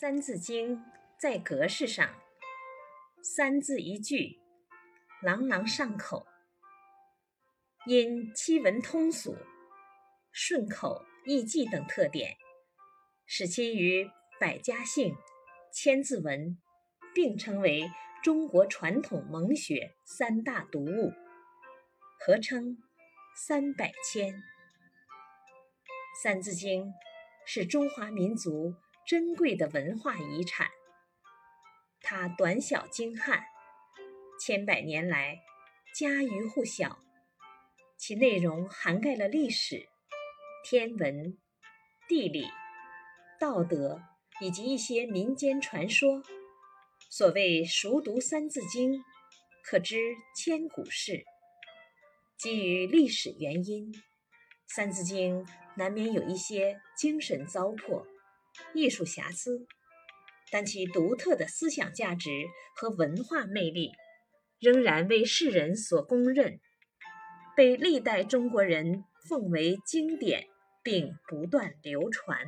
《三字经》在格式上，三字一句，朗朗上口，因七文通俗、顺口易记等特点，使其与百家姓、千字文并称为中国传统蒙学三大读物，合称“三百千”。《三字经》是中华民族。珍贵的文化遗产，它短小精悍，千百年来家喻户晓。其内容涵盖了历史、天文、地理、道德以及一些民间传说。所谓熟读《三字经》，可知千古事。基于历史原因，《三字经》难免有一些精神糟粕。艺术瑕疵，但其独特的思想价值和文化魅力，仍然为世人所公认，被历代中国人奉为经典，并不断流传。